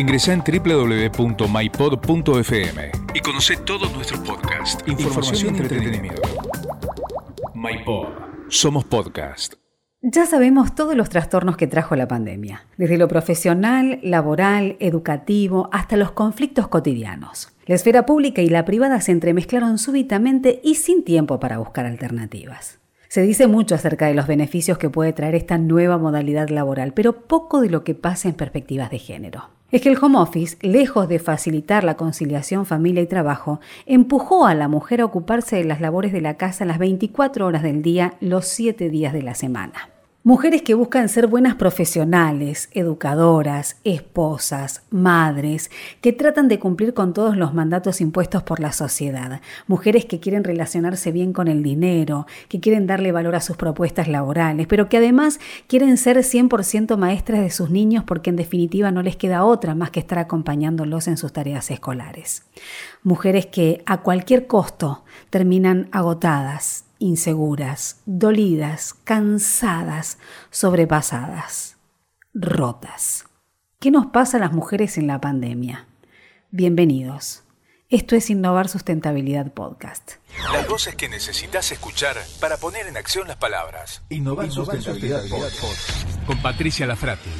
Ingresa en www.mypod.fm y conoce todos nuestros podcasts, información, y entretenimiento. MyPod. Somos podcast. Ya sabemos todos los trastornos que trajo la pandemia, desde lo profesional, laboral, educativo, hasta los conflictos cotidianos. La esfera pública y la privada se entremezclaron súbitamente y sin tiempo para buscar alternativas. Se dice mucho acerca de los beneficios que puede traer esta nueva modalidad laboral, pero poco de lo que pasa en perspectivas de género. Es que el home office, lejos de facilitar la conciliación familia y trabajo, empujó a la mujer a ocuparse de las labores de la casa las 24 horas del día, los 7 días de la semana. Mujeres que buscan ser buenas profesionales, educadoras, esposas, madres, que tratan de cumplir con todos los mandatos impuestos por la sociedad. Mujeres que quieren relacionarse bien con el dinero, que quieren darle valor a sus propuestas laborales, pero que además quieren ser 100% maestras de sus niños porque en definitiva no les queda otra más que estar acompañándolos en sus tareas escolares. Mujeres que a cualquier costo terminan agotadas, inseguras, dolidas, cansadas, sobrepasadas, rotas. ¿Qué nos pasa a las mujeres en la pandemia? Bienvenidos. Esto es Innovar Sustentabilidad Podcast. Las voces que necesitas escuchar para poner en acción las palabras. Innovar, Sustentabilidad, Podcast. Con Patricia Lafrati.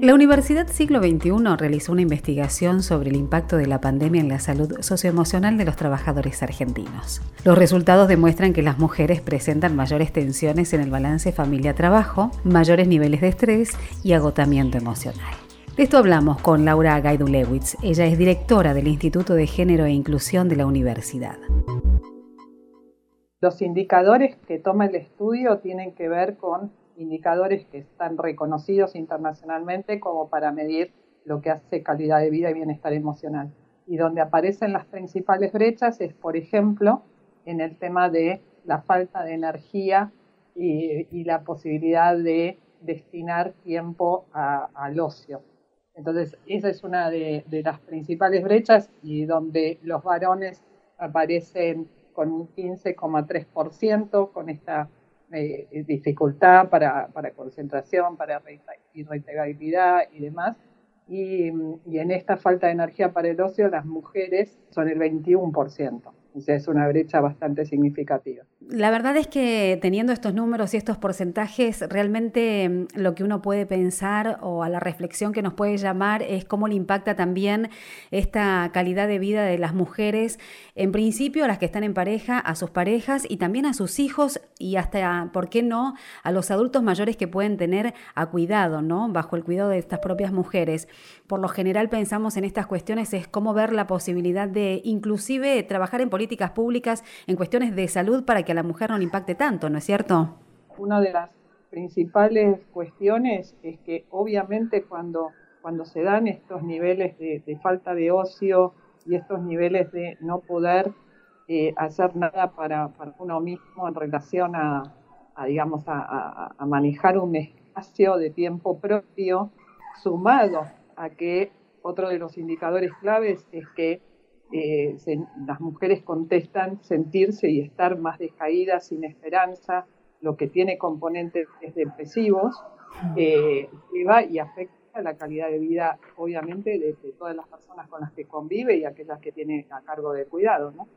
La Universidad Siglo XXI realizó una investigación sobre el impacto de la pandemia en la salud socioemocional de los trabajadores argentinos. Los resultados demuestran que las mujeres presentan mayores tensiones en el balance familia-trabajo, mayores niveles de estrés y agotamiento emocional. De esto hablamos con Laura Gaidulewitz. Ella es directora del Instituto de Género e Inclusión de la universidad. Los indicadores que toma el estudio tienen que ver con indicadores que están reconocidos internacionalmente como para medir lo que hace calidad de vida y bienestar emocional. Y donde aparecen las principales brechas es, por ejemplo, en el tema de la falta de energía y, la posibilidad de destinar tiempo al ocio. Entonces, esa es una de, de las principales brechas y donde los varones aparecen con un 15,3% con esta eh, dificultad para, para, concentración, para irritabilidad y demás. Y, y, en esta falta de energía para el ocio, las mujeres son el 21%. O sea, es una brecha bastante significativa. La verdad es que teniendo estos números y estos porcentajes, realmente mm, lo que uno puede pensar o a la reflexión que nos puede llamar es cómo le impacta también esta calidad de vida de las mujeres, en principio a las que están en pareja, a sus parejas y también a sus hijos y hasta, ¿por qué no?, a los adultos mayores que pueden tener a cuidado, ¿no?, bajo el cuidado de estas propias mujeres. Por lo general pensamos en estas cuestiones es cómo ver la posibilidad de inclusive trabajar en políticas públicas en cuestiones de salud para que a la mujer no le impacte tanto, ¿no es cierto? Una de las principales cuestiones es que obviamente cuando, cuando se dan estos niveles de, falta de ocio y estos niveles de no poder eh, hacer nada para, uno mismo en relación a, digamos, a, manejar un espacio de tiempo propio, sumado a que otro de los indicadores claves es que eh, las mujeres contestan sentirse y estar más descaídas, sin esperanza, lo que tiene componentes depresivos, eh, y afecta la calidad de vida, obviamente, de, todas las personas con las que convive y aquellas que tiene a cargo de cuidado, ¿no?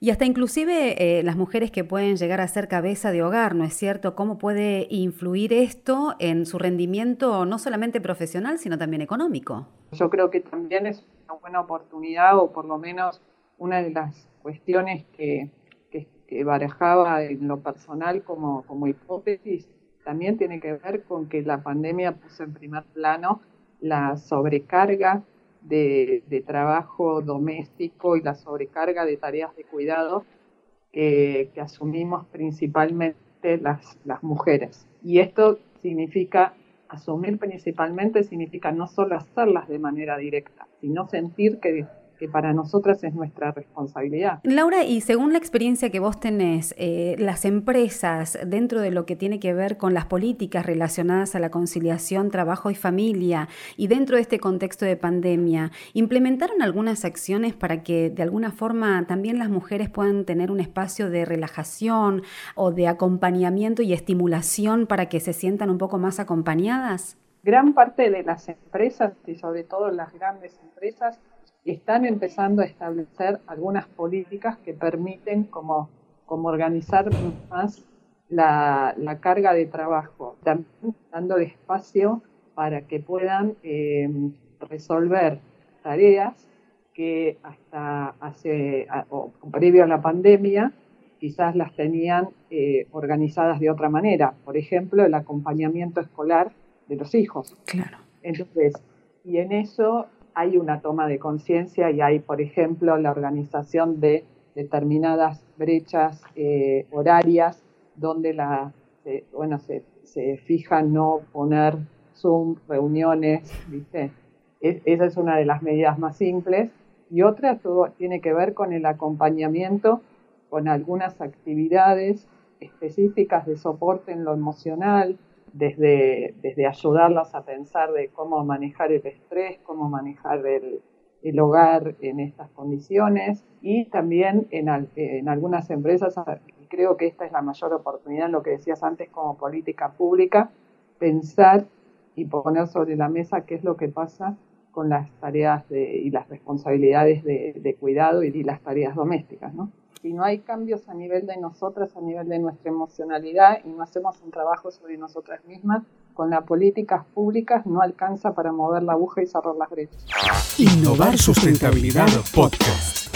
Y hasta inclusive eh, las mujeres que pueden llegar a ser cabeza de hogar, ¿no es cierto? ¿Cómo puede influir esto en su rendimiento no solamente profesional, sino también económico? Yo creo que también es una buena oportunidad o por lo menos una de las cuestiones que, que, barajaba en lo personal como, como hipótesis también tiene que ver con que la pandemia puso en primer plano la sobrecarga de, trabajo doméstico y la sobrecarga de tareas de cuidado que, asumimos principalmente las, mujeres. Y esto significa, asumir principalmente significa no solo hacerlas de manera directa, sino sentir que, que para nosotras es nuestra responsabilidad. Laura, y según la experiencia que vos tenés, eh, las empresas, dentro de lo que tiene que ver con las políticas relacionadas a la conciliación trabajo y familia, y dentro de este contexto de pandemia, ¿implementaron algunas acciones para que de alguna forma también las mujeres puedan tener un espacio de relajación o de acompañamiento y estimulación para que se sientan un poco más acompañadas? Gran parte de las empresas, y sobre todo las grandes empresas, están empezando a establecer algunas políticas que permiten como, como organizar más la, carga de trabajo, también dando espacio para que puedan eh, resolver tareas que hasta hace, o previo a la pandemia, quizás las tenían eh, organizadas de otra manera. Por ejemplo, el acompañamiento escolar de los hijos. Claro. Entonces, y en eso hay una toma de conciencia y hay, por ejemplo, la organización de determinadas brechas eh, horarias donde la, bueno, se, se fija no poner Zoom, reuniones, ¿viste? esa es una de las medidas más simples. Y otra tiene que ver con el acompañamiento con algunas actividades específicas de soporte en lo emocional, desde, desde ayudarlas a pensar de cómo manejar el estrés, cómo manejar el, el hogar en estas condiciones y también en, en algunas empresas, creo que esta es la mayor oportunidad, lo que decías antes como política pública, pensar y poner sobre la mesa qué es lo que pasa con las tareas de, y las responsabilidades de, de cuidado y, y las tareas domésticas, ¿no? Si no hay cambios a nivel de nosotras, a nivel de nuestra emocionalidad y no hacemos un trabajo sobre nosotras mismas, con las políticas públicas no alcanza para mover la aguja y cerrar las brechas. Innovar Sustentabilidad Podcast.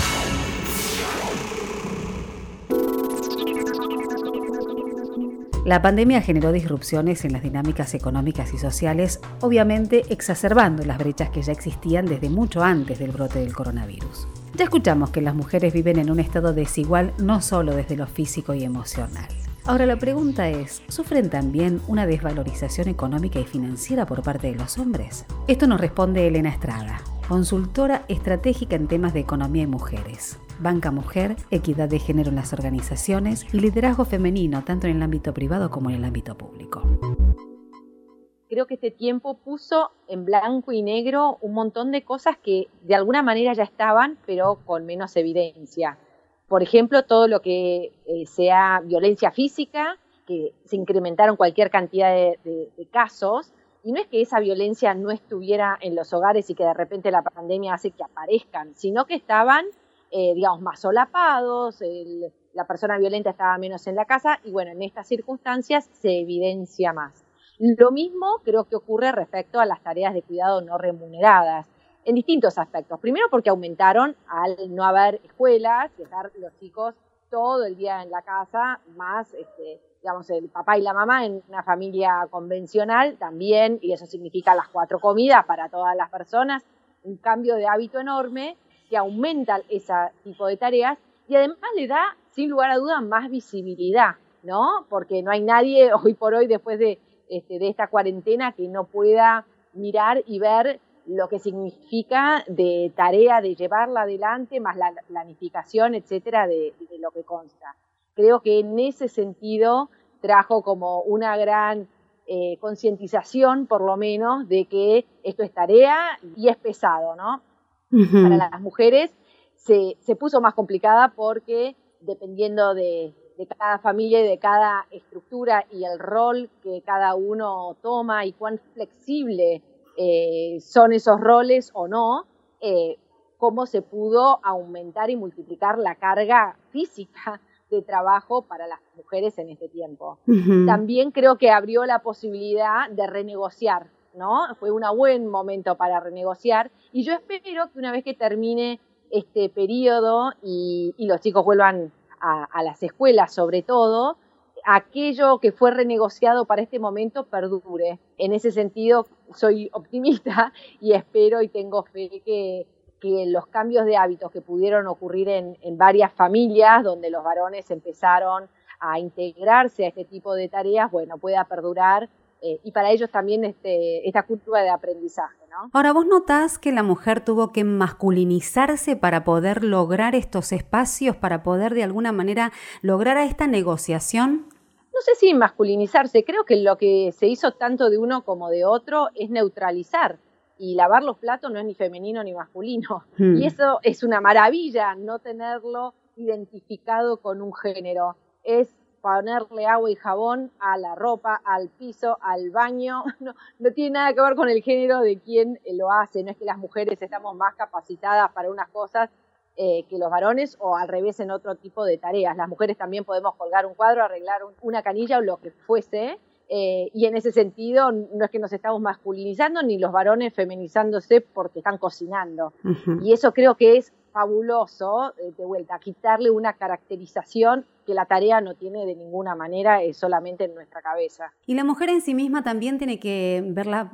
La pandemia generó disrupciones en las dinámicas económicas y sociales, obviamente exacerbando las brechas que ya existían desde mucho antes del brote del coronavirus. Ya escuchamos que las mujeres viven en un estado desigual no solo desde lo físico y emocional. Ahora la pregunta es, ¿sufren también una desvalorización económica y financiera por parte de los hombres? Esto nos responde Elena Estrada, consultora estratégica en temas de economía y mujeres. Banca Mujer, equidad de género en las organizaciones y liderazgo femenino tanto en el ámbito privado como en el ámbito público creo que este tiempo puso en blanco y negro un montón de cosas que de alguna manera ya estaban, pero con menos evidencia. Por ejemplo, todo lo que eh, sea violencia física, que se incrementaron cualquier cantidad de, casos, y no es que esa violencia no estuviera en los hogares y que de repente la pandemia hace que aparezcan, sino que estaban, eh, digamos, más solapados, la persona violenta estaba menos en la casa, y bueno, en estas circunstancias se evidencia más. Lo mismo creo que ocurre respecto a las tareas de cuidado no remuneradas, en distintos aspectos. Primero porque aumentaron al no haber escuelas, dejar los chicos todo el día en la casa, más este, digamos, el papá y la mamá en una familia convencional también, y eso significa las cuatro comidas para todas las personas, un cambio de hábito enorme que aumenta ese tipo de tareas y además le da, sin lugar a dudas, más visibilidad, ¿no? Porque no hay nadie hoy por hoy, después de este, de esta cuarentena que no pueda mirar y ver lo que significa de tarea de llevarla adelante, más la planificación, etcétera, de, lo que consta. Creo que en ese sentido trajo como una gran eh, concientización, por lo menos, de que esto es tarea y es pesado, ¿no? Para las mujeres se, se puso más complicada porque dependiendo de, de cada familia y de cada estructura y el rol que cada uno toma y cuán flexible eh, son esos roles o no, eh, cómo se pudo aumentar y multiplicar la carga física de trabajo para las mujeres en este tiempo. También creo que abrió la posibilidad de renegociar, ¿no? Fue un buen momento para renegociar y yo espero que una vez que termine este periodo y los chicos vuelvan a, las escuelas sobre todo, aquello que fue renegociado para este momento perdure. En ese sentido, soy optimista y espero y tengo fe que, que los cambios de hábitos que pudieron ocurrir en, en, varias familias, donde los varones empezaron a integrarse a este tipo de tareas, bueno, pueda perdurar eh, y para ellos también este, esta cultura de aprendizaje. ¿no? Ahora, ¿vos notás que la mujer tuvo que masculinizarse para poder lograr estos espacios, para poder de alguna manera lograr a esta negociación? No sé si masculinizarse, creo que lo que se hizo tanto de uno como de otro es neutralizar. Y lavar los platos no es ni femenino ni masculino. Hmm. Y eso es una maravilla, no tenerlo identificado con un género. Es ponerle agua y jabón a la ropa, al piso, al baño, no, no, tiene nada que ver con el género de quién lo hace, no es que las mujeres estamos más capacitadas para unas cosas eh, que los varones o al revés en otro tipo de tareas. Las mujeres también podemos colgar un cuadro, arreglar una canilla o lo que fuese. Eh, y en ese sentido no es que nos estamos masculinizando ni los varones feminizándose porque están cocinando. Y eso creo que es fabuloso, eh, de vuelta, quitarle una caracterización que la tarea no tiene de ninguna manera, es solamente en nuestra cabeza. Y la mujer en sí misma también tiene que ver la,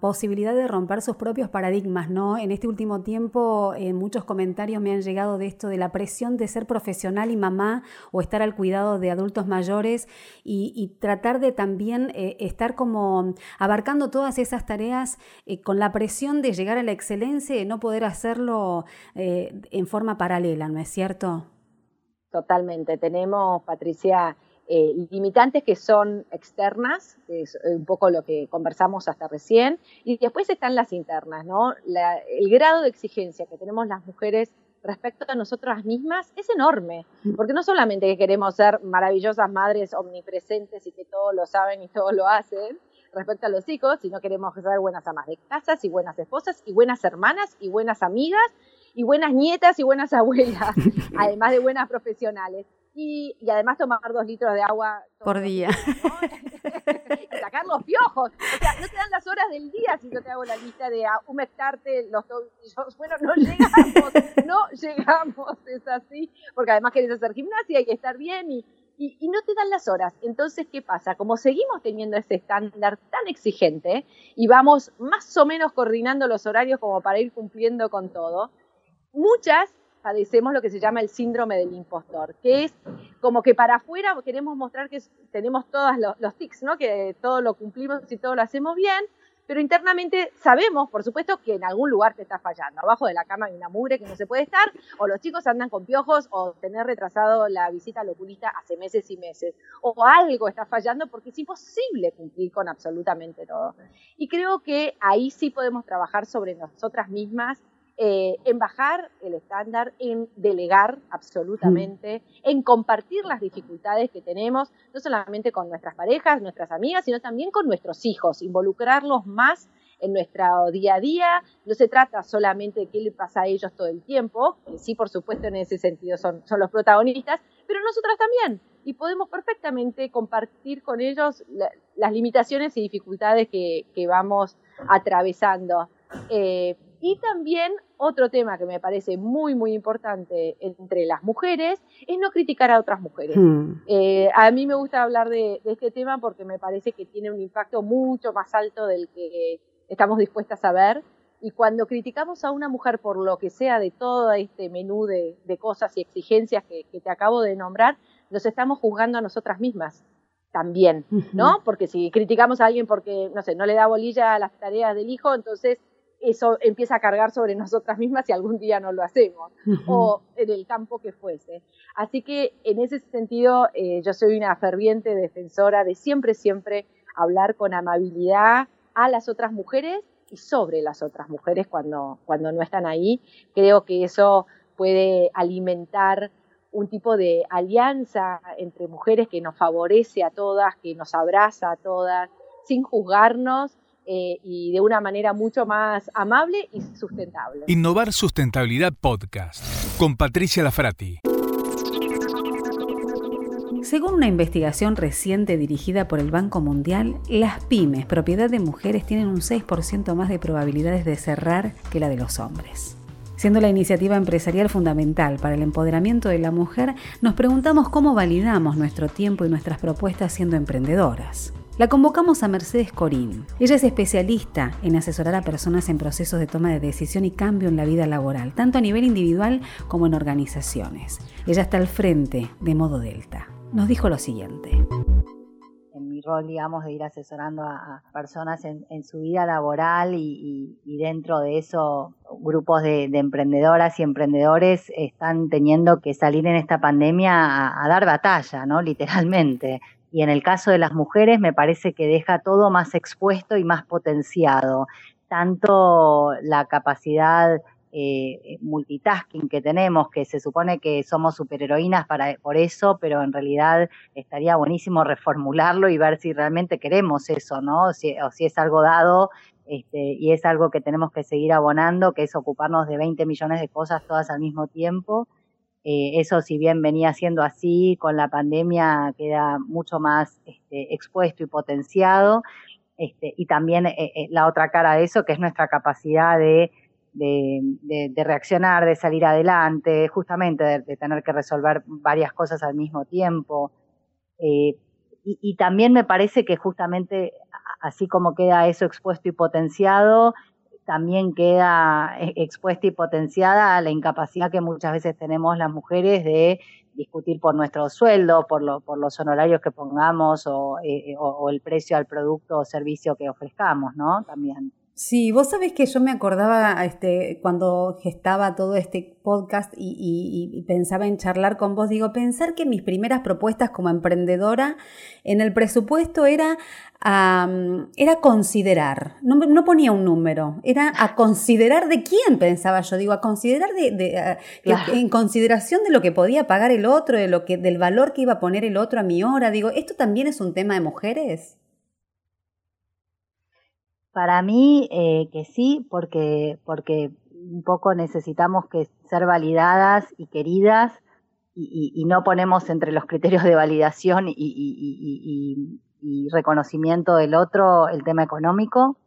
posibilidad de romper sus propios paradigmas, ¿no? En este último tiempo eh, muchos comentarios me han llegado de esto, de la presión de ser profesional y mamá o estar al cuidado de adultos mayores y, tratar de también eh, estar como abarcando todas esas tareas con la presión de llegar a la excelencia y no poder hacerlo en forma paralela, ¿no es cierto? Totalmente. Tenemos, Patricia, eh, limitantes que son externas, que es un poco lo que conversamos hasta recién, y después están las internas, ¿no? el grado de exigencia que tenemos las mujeres respecto a nosotras mismas es enorme, mm. porque no solamente que queremos ser maravillosas madres omnipresentes y que todo lo saben y todo lo hacen respecto a los hijos, sino queremos ser buenas amas de casas y buenas esposas y buenas hermanas y buenas amigas y buenas nietas y buenas abuelas, además de buenas profesionales. Y, y, además tomar dos litros de agua por día. y sacar los piojos. O sea, no te dan las horas del día si yo te hago la lista de humectarte los tobillos. Bueno, no llegamos, no llegamos, es así, porque además querés hacer gimnasia, hay que estar bien y, y, y, no te dan las horas. Entonces, ¿qué pasa? Como seguimos teniendo ese estándar tan exigente y vamos más o menos coordinando los horarios como para ir cumpliendo con todo, muchas padecemos lo que se llama el síndrome del impostor, que es como que para afuera queremos mostrar que tenemos todos los, tics, ¿no? que todo lo cumplimos y todo lo hacemos bien, pero internamente sabemos, por supuesto, que en algún lugar te está fallando. Abajo de la cama hay una mugre que no se puede estar, o los chicos andan con piojos, o tener retrasado la visita al oculista hace meses y meses, o algo está fallando porque es imposible cumplir con absolutamente todo. Y creo que ahí sí podemos trabajar sobre nosotras mismas eh, en bajar el estándar, en delegar absolutamente, en compartir las dificultades que tenemos, no solamente con nuestras parejas, nuestras amigas, sino también con nuestros hijos, involucrarlos más en nuestro día a día. No se trata solamente de qué le pasa a ellos todo el tiempo, que sí, por supuesto, en ese sentido son, son los protagonistas, pero nosotras también. Y podemos perfectamente compartir con ellos las limitaciones y dificultades que, que vamos atravesando. Eh, y también otro tema que me parece muy, muy importante entre las mujeres es no criticar a otras mujeres. Hmm. Eh, a mí me gusta hablar de, este tema porque me parece que tiene un impacto mucho más alto del que estamos dispuestas a ver. Y cuando criticamos a una mujer por lo que sea de todo este menú de, cosas y exigencias que, te acabo de nombrar, nos estamos juzgando a nosotras mismas también, ¿no? Porque si criticamos a alguien porque, no sé, no le da bolilla a las tareas del hijo, entonces eso empieza a cargar sobre nosotras mismas si algún día no lo hacemos, o en el campo que fuese. Así que en ese sentido eh, yo soy una ferviente defensora de siempre, siempre hablar con amabilidad a las otras mujeres y sobre las otras mujeres cuando, cuando no están ahí. Creo que eso puede alimentar un tipo de alianza entre mujeres que nos favorece a todas, que nos abraza a todas, sin juzgarnos eh, y de una manera mucho más amable y sustentable. Innovar Sustentabilidad Podcast con Patricia Lafrati. Según una investigación reciente dirigida por el Banco Mundial, las pymes, propiedad de mujeres, tienen un 6% más de probabilidades de cerrar que la de los hombres. Siendo la iniciativa empresarial fundamental para el empoderamiento de la mujer, nos preguntamos cómo validamos nuestro tiempo y nuestras propuestas siendo emprendedoras. La convocamos a Mercedes Corín. Ella es especialista en asesorar a personas en procesos de toma de decisión y cambio en la vida laboral, tanto a nivel individual como en organizaciones. Ella está al frente de Modo Delta. Nos dijo lo siguiente. en mi rol, digamos, de ir asesorando a, personas en, su vida laboral y, dentro de eso grupos de, emprendedoras y emprendedores están teniendo que salir en esta pandemia a, dar batalla, ¿no? Literalmente. Y en el caso de las mujeres me parece que deja todo más expuesto y más potenciado. Tanto la capacidad eh, multitasking que tenemos, que se supone que somos superheroínas para, por eso, pero en realidad estaría buenísimo reformularlo y ver si realmente queremos eso, ¿no? Si, o si es algo dado este, y es algo que tenemos que seguir abonando, que es ocuparnos de 20 millones de cosas todas al mismo tiempo. Eh, eso, si bien venía siendo así, con la pandemia queda mucho más este, expuesto y potenciado. Este, y también eh, eh, la otra cara de eso, que es nuestra capacidad de de, reaccionar, de salir adelante, justamente de, tener que resolver varias cosas al mismo tiempo. Y, también me parece que justamente así como queda eso expuesto y potenciado, también queda e, expuesta y potenciada la incapacidad que muchas veces tenemos las mujeres de discutir por nuestro sueldo, por, lo, por los honorarios que pongamos o, eh, o, o el precio al producto o servicio que ofrezcamos, ¿no? También. Sí, vos sabés que yo me acordaba este, cuando gestaba todo este podcast y, pensaba en charlar con vos, digo, pensar que mis primeras propuestas como emprendedora en el presupuesto era, era considerar, no, no, ponía un número, era a considerar de quién pensaba yo, digo, a considerar de, en consideración de lo que podía pagar el otro, de lo que, del valor que iba a poner el otro a mi hora, digo, ¿esto también es un tema de mujeres? Para mí eh, que sí, porque, porque un poco necesitamos que ser validadas y queridas y, no ponemos entre los criterios de validación y, reconocimiento del otro el tema económico.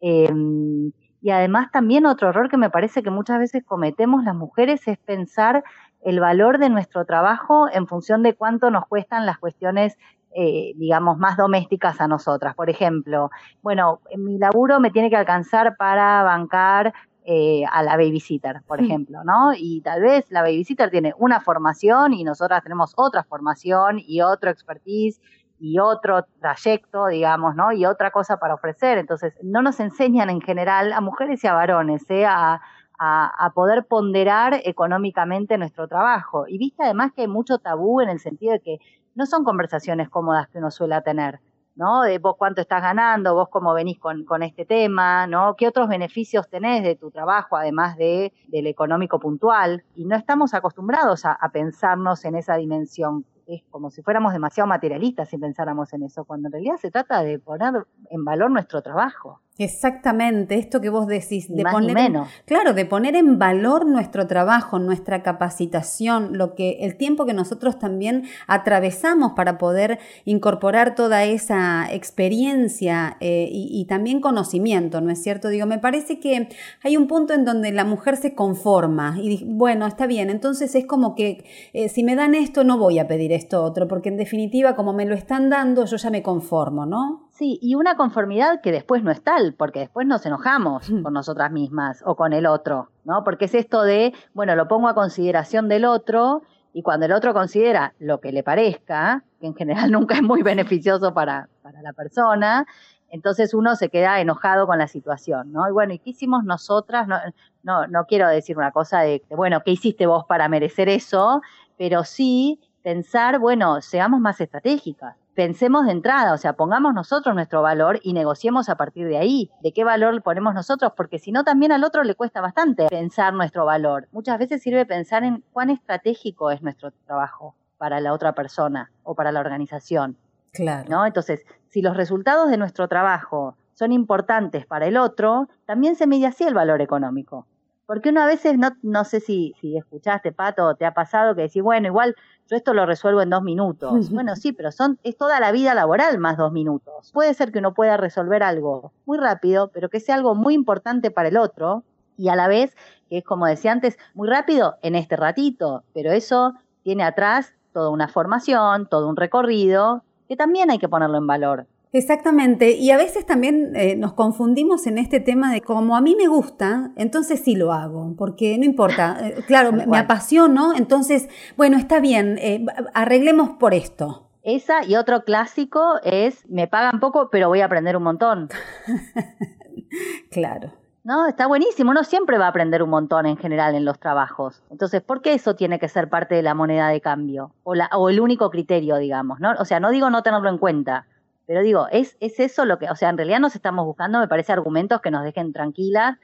Em, y además también otro error que me parece que muchas veces cometemos las mujeres es pensar el valor de nuestro trabajo en función de cuánto nos cuestan las cuestiones eh, digamos, más domésticas a nosotras. Por ejemplo, bueno, mi laburo me tiene que alcanzar para bancar eh, a la babysitter, por ejemplo, ¿no? Y tal vez la babysitter tiene una formación y nosotras tenemos otra formación y otro expertise y otro trayecto, digamos, ¿no? Y otra cosa para ofrecer. Entonces, no nos enseñan en general a mujeres y a varones, ¿eh? a, a, poder ponderar económicamente nuestro trabajo. Y viste además que hay mucho tabú en el sentido de que no son conversaciones cómodas que uno suele tener, ¿no? De vos cuánto estás ganando, vos cómo venís con, con este tema, ¿no? ¿Qué otros beneficios tenés de tu trabajo, además de, del económico puntual? Y no estamos acostumbrados a, a pensarnos en esa dimensión es como si fuéramos demasiado materialistas si pensáramos en eso, cuando en realidad se trata de poner en valor nuestro trabajo. Exactamente, esto que vos decís, de poner, menos. claro, de poner en valor nuestro trabajo, nuestra capacitación, lo que el tiempo que nosotros también atravesamos para poder incorporar toda esa experiencia eh, y, también conocimiento, ¿no es cierto? Digo, me parece que hay un punto en donde la mujer se conforma y bueno, está bien, entonces es como que eh, si me dan esto no voy a pedir esto otro, porque en definitiva como me lo están dando yo ya me conformo, ¿no? Sí, y una conformidad que después no es tal, porque después nos enojamos con nosotras mismas o con el otro, ¿no? Porque es esto de, bueno, lo pongo a consideración del otro y cuando el otro considera lo que le parezca, que en general nunca es muy beneficioso para, para la persona, entonces uno se queda enojado con la situación, ¿no? Y bueno, ¿y qué hicimos nosotras? No, no, no quiero decir una cosa de, bueno, ¿qué hiciste vos para merecer eso? Pero sí pensar, bueno, seamos más estratégicas pensemos de entrada, o sea, pongamos nosotros nuestro valor y negociemos a partir de ahí, de qué valor ponemos nosotros, porque si no también al otro le cuesta bastante pensar nuestro valor. Muchas veces sirve pensar en cuán estratégico es nuestro trabajo para la otra persona o para la organización. Claro. ¿no? Entonces, si los resultados de nuestro trabajo son importantes para el otro, también se mide así el valor económico. Porque uno a veces, no, no sé si, si escuchaste, Pato, o te ha pasado que decís, bueno, igual yo esto lo resuelvo en dos minutos. Bueno, sí, pero son, es toda la vida laboral más dos minutos. Puede ser que uno pueda resolver algo muy rápido, pero que sea algo muy importante para el otro y a la vez, que es como decía antes, muy rápido en este ratito, pero eso tiene atrás toda una formación, todo un recorrido, que también hay que ponerlo en valor. Exactamente, y a veces también eh, nos confundimos en este tema de como a mí me gusta, entonces sí lo hago, porque no importa, eh, claro, me, apasiono, entonces, bueno, está bien, eh, arreglemos por esto. Esa y otro clásico es, me pagan poco, pero voy a aprender un montón. claro. No, está buenísimo. Uno siempre va a aprender un montón en general en los trabajos. Entonces, ¿por qué eso tiene que ser parte de la moneda de cambio? O, la, o el único criterio, digamos, ¿no? O sea, no digo no tenerlo en cuenta, pero digo, ¿es, es eso lo que, o sea, en realidad nos estamos buscando, me parece, argumentos que nos dejen tranquilas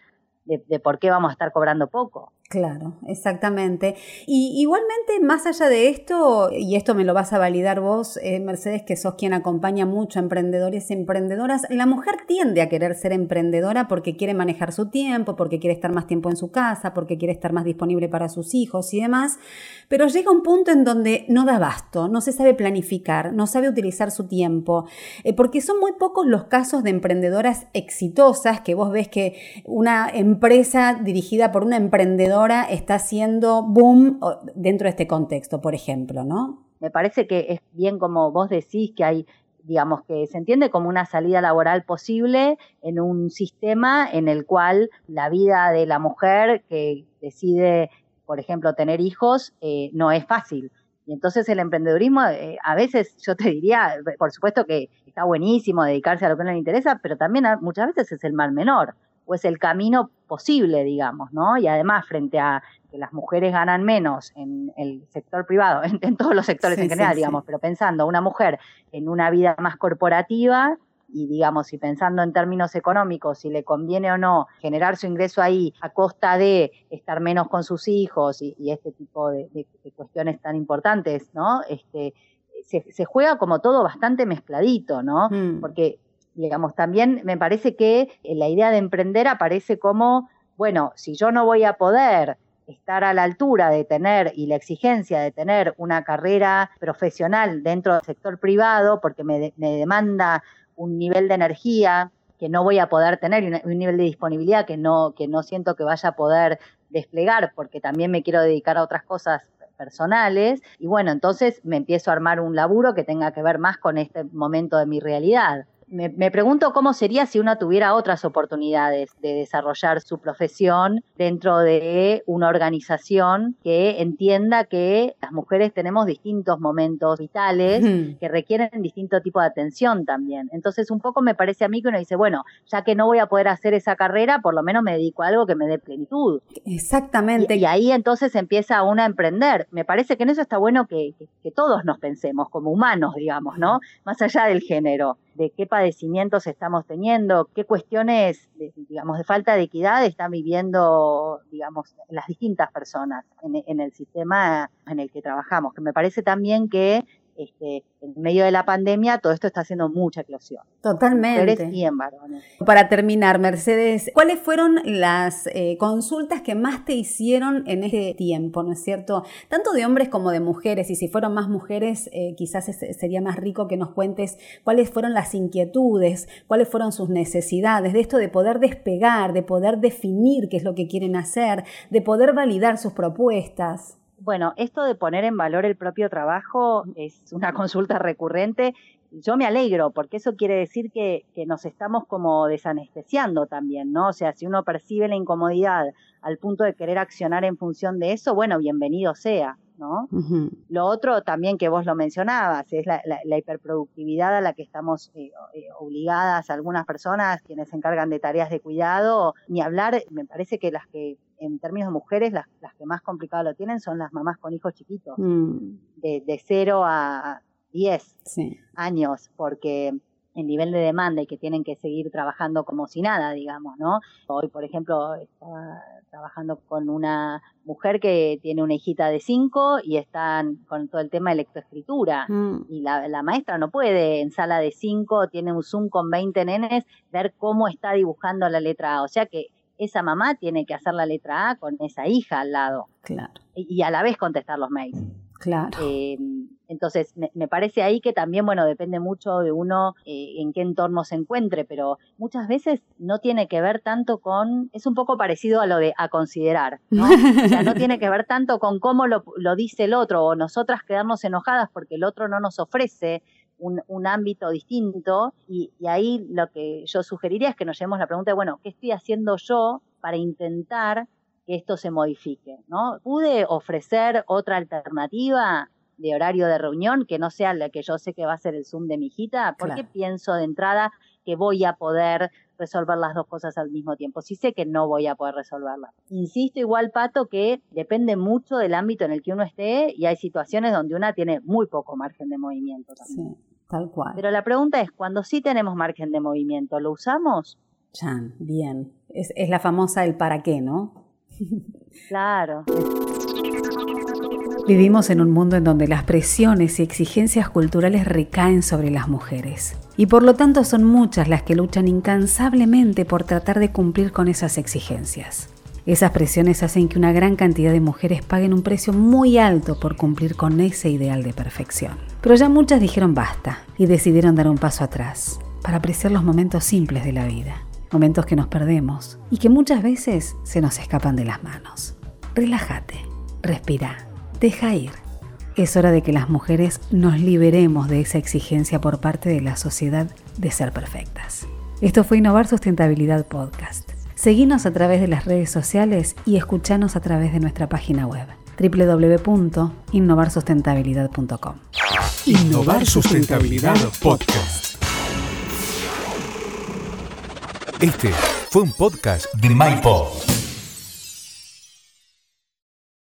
de, de por qué vamos a estar cobrando poco. Claro, exactamente. Y igualmente, más allá de esto, y esto me lo vas a validar vos, eh, Mercedes, que sos quien acompaña mucho a emprendedores y emprendedoras, la mujer tiende a querer ser emprendedora porque quiere manejar su tiempo, porque quiere estar más tiempo en su casa, porque quiere estar más disponible para sus hijos y demás, pero llega un punto en donde no da basto, no se sabe planificar, no sabe utilizar su tiempo, eh, porque son muy pocos los casos de emprendedoras exitosas que vos ves que una empresa dirigida por una emprendedora ahora está haciendo boom dentro de este contexto, por ejemplo, ¿no? Me parece que es bien como vos decís que hay digamos que se entiende como una salida laboral posible en un sistema en el cual la vida de la mujer que decide, por ejemplo, tener hijos, eh, no es fácil. Y entonces el emprendedurismo, eh, a veces yo te diría, por supuesto que está buenísimo dedicarse a lo que no le interesa, pero también muchas veces es el mal menor o es el camino posible, digamos, ¿no? Y además, frente a que las mujeres ganan menos en el sector privado, en, todos los sectores en general, digamos, pero pensando una mujer en una vida más corporativa, y digamos, y pensando en términos económicos, si le conviene o no generar su ingreso ahí a costa de estar menos con sus hijos y, este tipo de, cuestiones tan importantes, ¿no? Este, se, juega como todo bastante mezcladito, ¿no? Mm. Porque digamos, también me parece que eh, la idea de emprender aparece como, bueno, si yo no voy a poder estar a la altura de tener y la exigencia de tener una carrera profesional dentro del sector privado, porque me, demanda un nivel de energía que no voy a poder tener y un nivel de disponibilidad que no, que no siento que vaya a poder desplegar, porque también me quiero dedicar a otras cosas personales. Y bueno, entonces me empiezo a armar un laburo que tenga que ver más con este momento de mi realidad me, pregunto cómo sería si uno tuviera otras oportunidades de desarrollar su profesión dentro de una organización que entienda que las mujeres tenemos distintos momentos vitales que requieren distinto tipo de atención también. Entonces, un poco me parece a mí que uno dice, bueno, ya que no voy a poder hacer esa carrera, por lo menos me dedico a algo que me dé plenitud. Exactamente. Y, ahí entonces empieza uno a emprender. Me parece que en eso está bueno que, que todos nos pensemos como humanos, digamos, ¿no? Más allá del género de qué padecimientos estamos teniendo, qué cuestiones, digamos, de falta de equidad están viviendo, digamos, las distintas personas en, en el sistema en el que trabajamos. Que me parece también que este, en medio de la pandemia todo esto está haciendo mucha eclosión. Totalmente. y en varones. Para terminar, Mercedes, ¿cuáles fueron las eh, consultas que más te hicieron en este tiempo, no es cierto? Tanto de hombres como de mujeres, y si fueron más mujeres, eh, quizás sería más rico que nos cuentes cuáles fueron las inquietudes, cuáles fueron sus necesidades, de esto de poder despegar, de poder definir qué es lo que quieren hacer, de poder validar sus propuestas. Bueno, esto de poner en valor el propio trabajo es una consulta recurrente. Yo me alegro porque eso quiere decir que, nos estamos como desanestesiando también, ¿no? O sea, si uno percibe la incomodidad al punto de querer accionar en función de eso, bueno, bienvenido sea. ¿No? Lo otro también que vos lo mencionabas es la, hiperproductividad a la que estamos eh, eh, obligadas algunas personas quienes se encargan de tareas de cuidado, ni hablar, me parece que las que en términos de mujeres las, que más complicado lo tienen son las mamás con hijos chiquitos, mm. de, de 0 a 10 años, porque el nivel de demanda y que tienen que seguir trabajando como si nada, digamos, ¿no? Hoy, por ejemplo, estaba trabajando con una mujer que tiene una hijita de cinco y están con todo el tema de lectoescritura. Mm. Y la, maestra no puede en sala de cinco, tiene un Zoom con 20 nenes, ver cómo está dibujando la letra A. O sea que esa mamá tiene que hacer la letra A con esa hija al lado. Claro. Y, a la vez contestar los mails. Claro. Eh, entonces, me, parece ahí que también, bueno, depende mucho de uno eh, en qué entorno se encuentre, pero muchas veces no tiene que ver tanto con, es un poco parecido a lo de a considerar, ¿no? O sea, no tiene que ver tanto con cómo lo, dice el otro o nosotras quedarnos enojadas porque el otro no nos ofrece un, ámbito distinto y, y, ahí lo que yo sugeriría es que nos llevemos la pregunta de, bueno, ¿qué estoy haciendo yo para intentar que esto se modifique? ¿no? ¿Pude ofrecer otra alternativa? De horario de reunión que no sea la que yo sé que va a ser el Zoom de mi hijita? ¿Por qué pienso de entrada que voy a poder resolver las dos cosas al mismo tiempo? Si sé que no voy a poder resolverlas. Insisto igual, Pato, que depende mucho del ámbito en el que uno esté y hay situaciones donde una tiene muy poco margen de movimiento también. Sí, tal cual. Pero la pregunta es, cuando sí tenemos margen de movimiento, ¿lo usamos? Chan, bien. Es, es la famosa el para qué, ¿no? Claro. Vivimos en un mundo en donde las presiones y exigencias culturales recaen sobre las mujeres. Y por lo tanto son muchas las que luchan incansablemente por tratar de cumplir con esas exigencias. Esas presiones hacen que una gran cantidad de mujeres paguen un precio muy alto por cumplir con ese ideal de perfección. Pero ya muchas dijeron basta y decidieron dar un paso atrás para apreciar los momentos simples de la vida, momentos que nos perdemos y que muchas veces se nos escapan de las manos. Relájate, respira Deja ir. Es hora de que las mujeres nos liberemos de esa exigencia por parte de la sociedad de ser perfectas. Esto fue Innovar Sustentabilidad Podcast. Seguinos a través de las redes sociales y escuchanos a través de nuestra página web www.innovarsustentabilidad.com. Innovar Sustentabilidad Podcast. Este fue un podcast de MyPod.